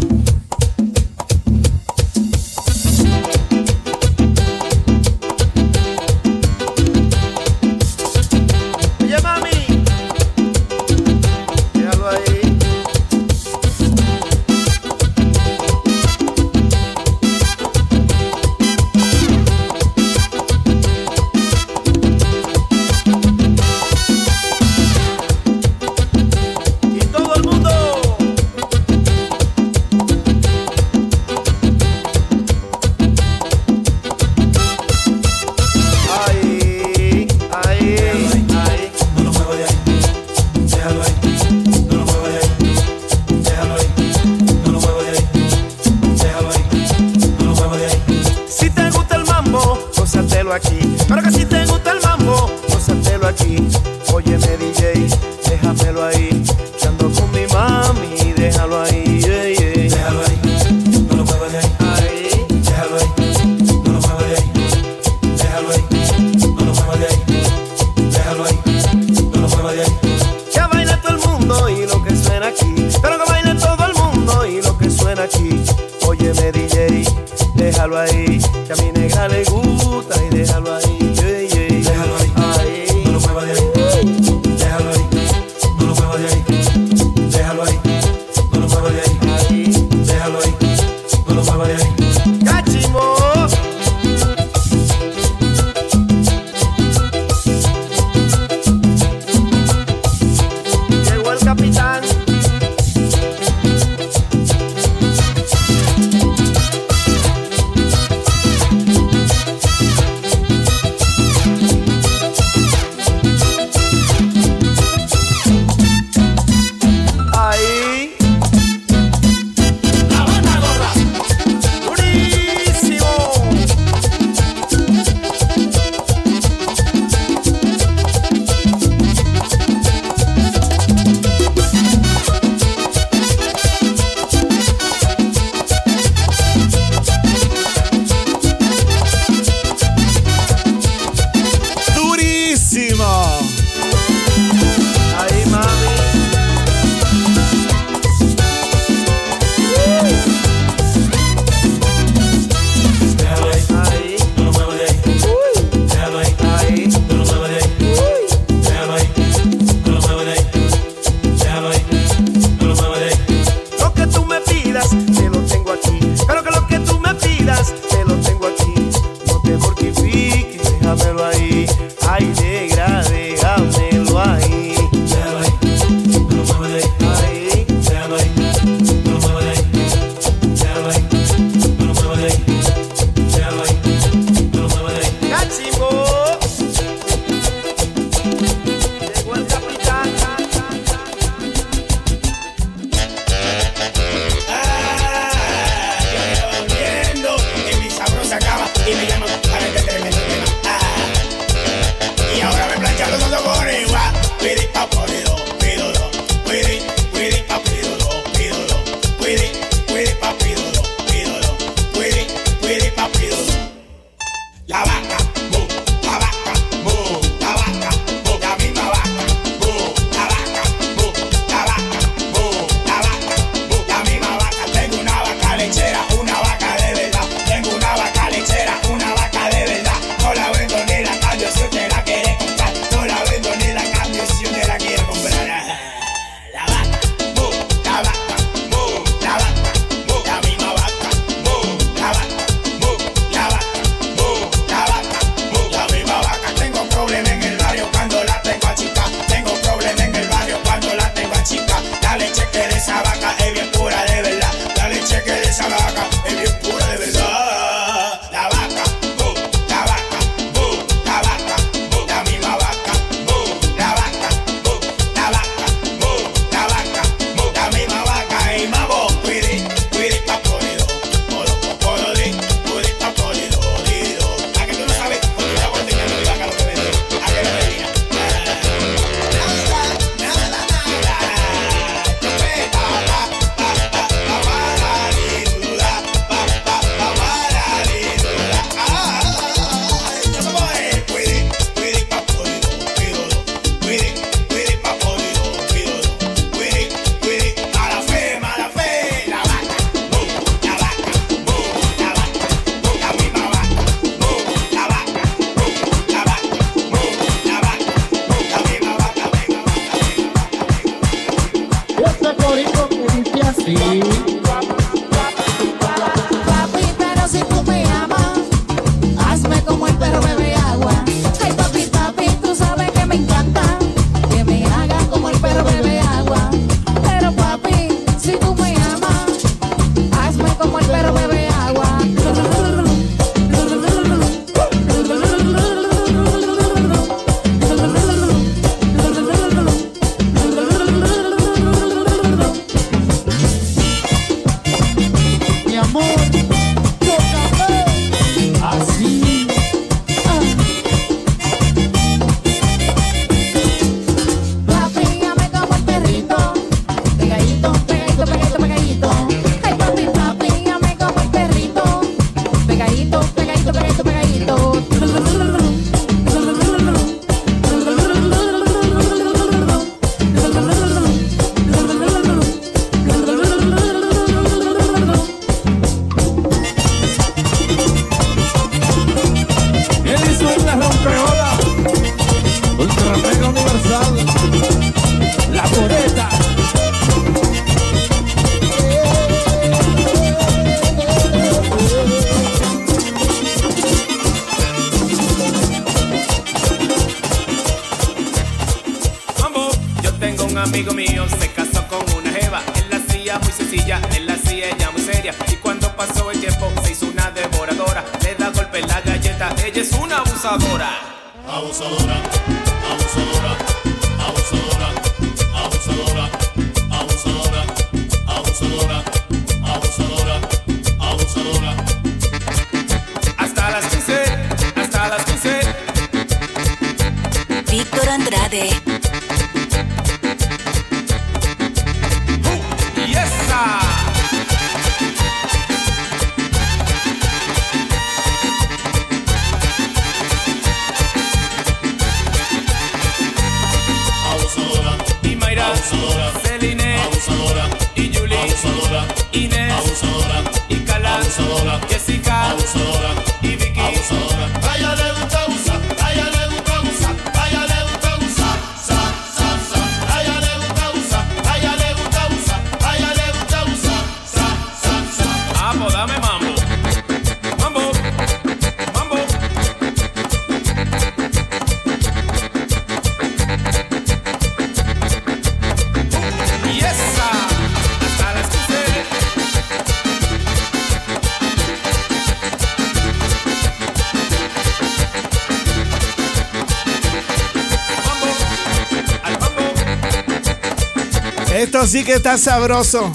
sí que está sabroso.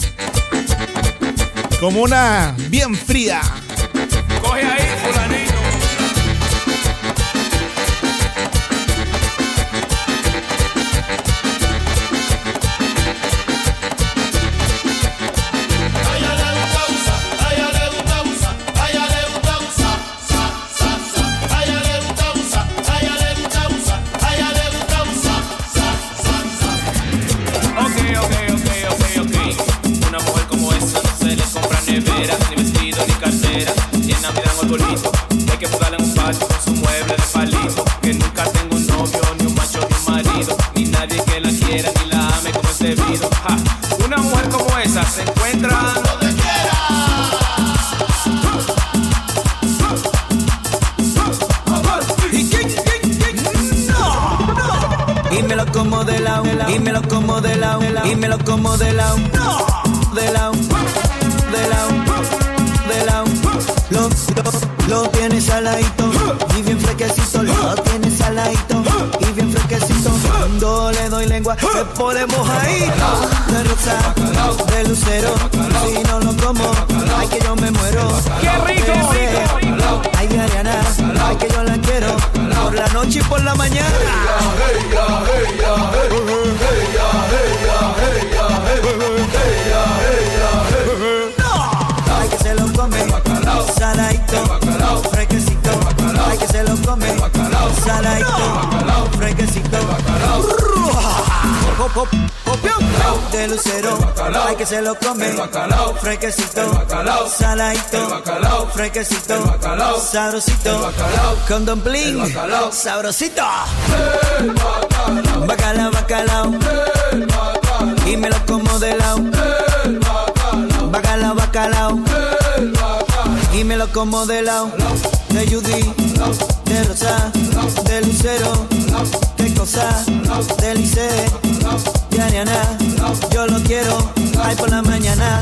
Como una bien fría. Coge ahí, Te ponemos ahí de rosa, de lucero. Si no lo como, ay que yo me muero. ¡Qué rico! rico, Ay de Ariana, ay que yo la quiero. Por la noche y por la mañana. Ay que se lo come, saladito, fresquecito. Ay que se lo come, saladito. pop, pop, pop, de lucero, hay que se lo come, el bacalao, fresquecito, el bacalao, saladito, el bacalao, fresquecito, el bacalao, sabrosito, el bacalao, con don bling, el bacalao, sabrosito, el bacalao, bacalao, bacalao, bacalao, y me lo como de lado, el bacalao, bacalao, bacalao, bacalao, y me lo como de lado, de Judy, de Rosa, de Lucero, Rosa, Delice, Yaniana, yo lo quiero, ay por la mañana.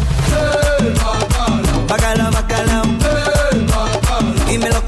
Bacalao, bacalao, y me lo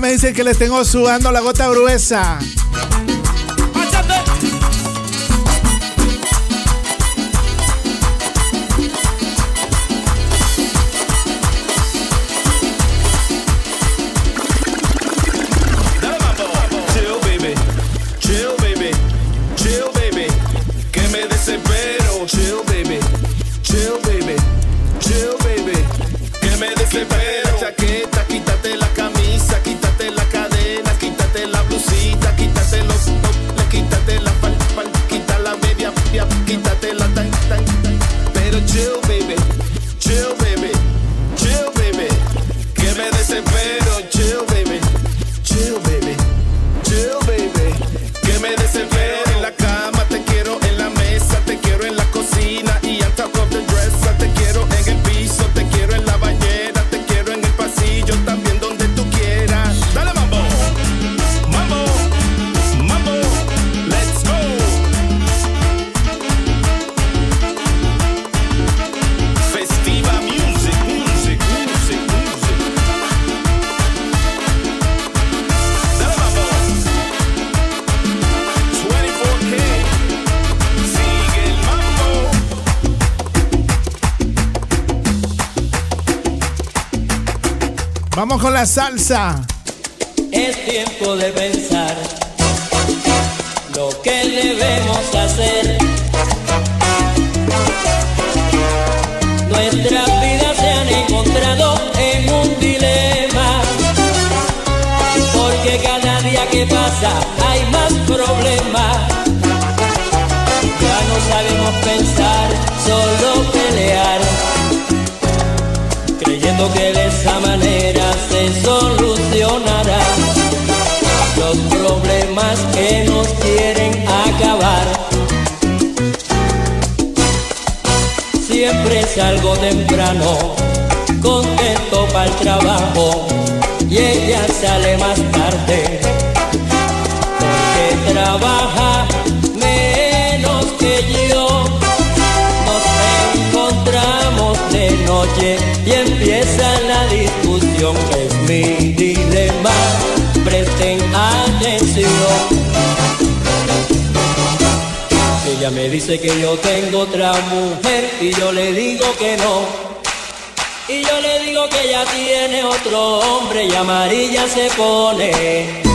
me dicen que les tengo sudando la gota gruesa. Salsa. Es tiempo de pensar lo que debemos hacer. Nuestras vidas se han encontrado en un dilema, porque cada día que pasa hay más problemas. Ya no sabemos pensar, solo pelear, creyendo que que nos quieren acabar. Siempre salgo temprano, contento para el trabajo, y ella sale más tarde, porque trabaja menos que yo. Nos encontramos de noche y empieza la discusión, es mi dilema. Presten atención. Me dice que yo tengo otra mujer y yo le digo que no. Y yo le digo que ella tiene otro hombre y amarilla se pone.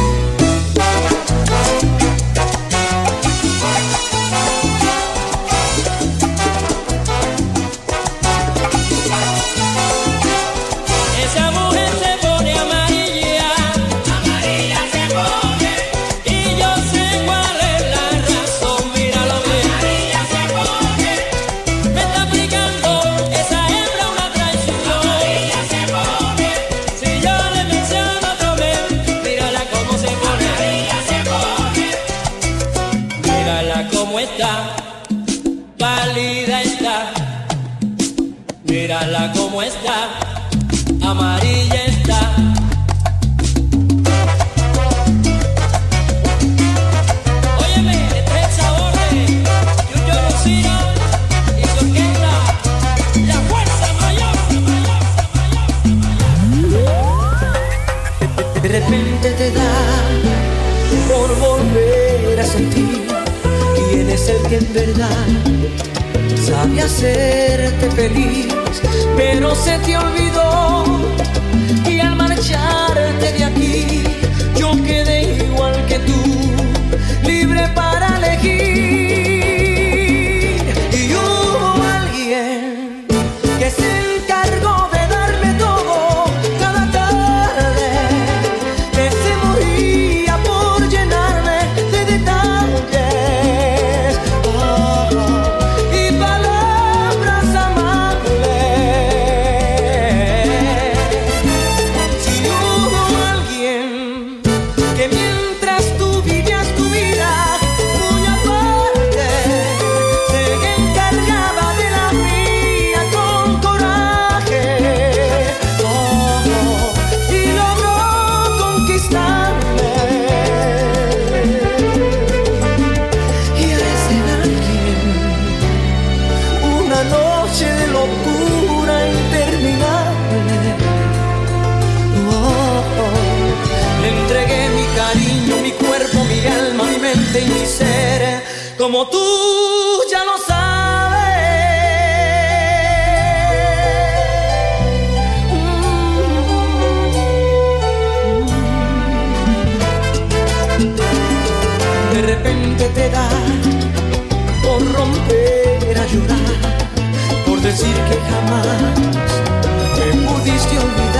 Tú ya lo sabes. De repente te da por romper a llorar, por decir que jamás me pudiste olvidar,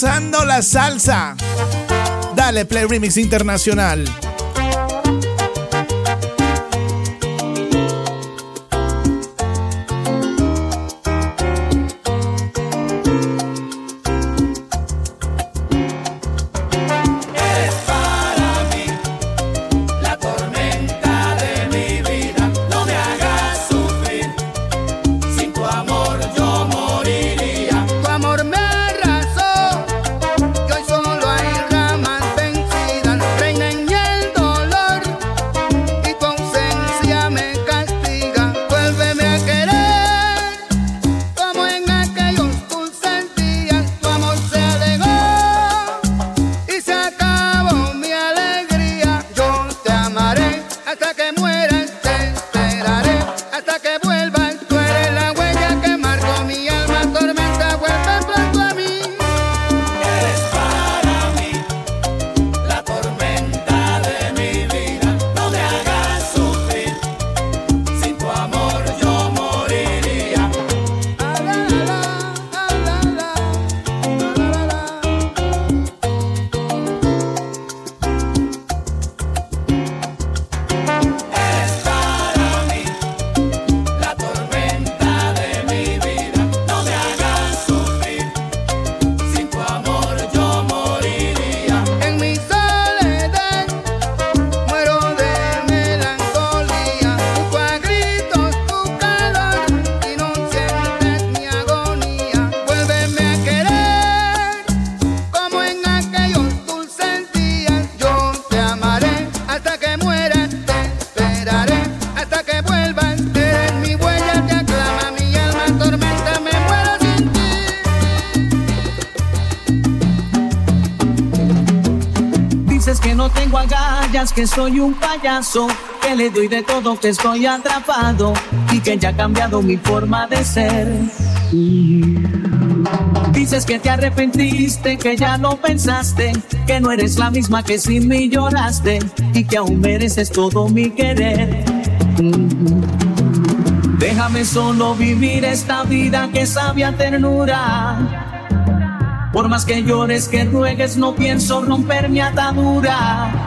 Gozando la salsa. Dale Play Remix Internacional. Que soy un payaso, que le doy de todo, que estoy atrapado y que ya ha cambiado mi forma de ser. Dices que te arrepentiste, que ya lo pensaste, que no eres la misma que sin mí lloraste y que aún mereces todo mi querer. Déjame solo vivir esta vida que sabe a ternura. Por más que llores, que ruegues, no pienso romper mi atadura.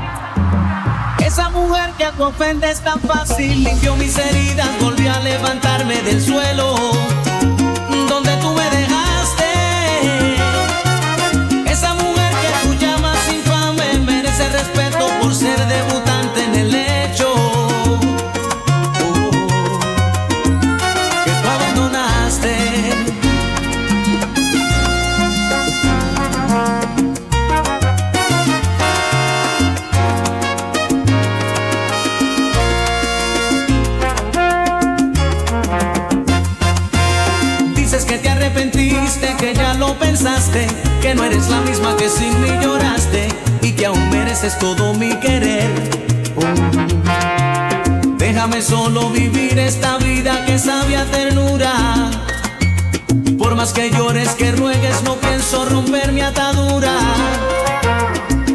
Esa mujer que te ofende es tan fácil, limpió mis heridas, volvió a levantarme del suelo. Donde tú me dejaste. Esa mujer que tú llamas infame merece respeto por ser debutante pensaste, que no eres la misma que sin mí lloraste y que aún mereces todo mi querer. Déjame solo vivir esta vida que sabe a ternura. Por más que llores, que ruegues, no pienso romper mi atadura.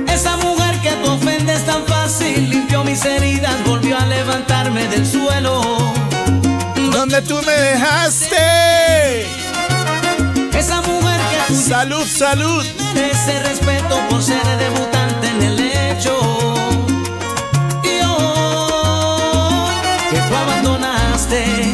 Esa mujer que te ofende es tan fácil, limpió mis heridas, volvió a levantarme del suelo. Donde tú me dejaste. Esa mujer que tú Salud, salud. Ese respeto por ser debutante en el lecho. Y que tú abandonaste.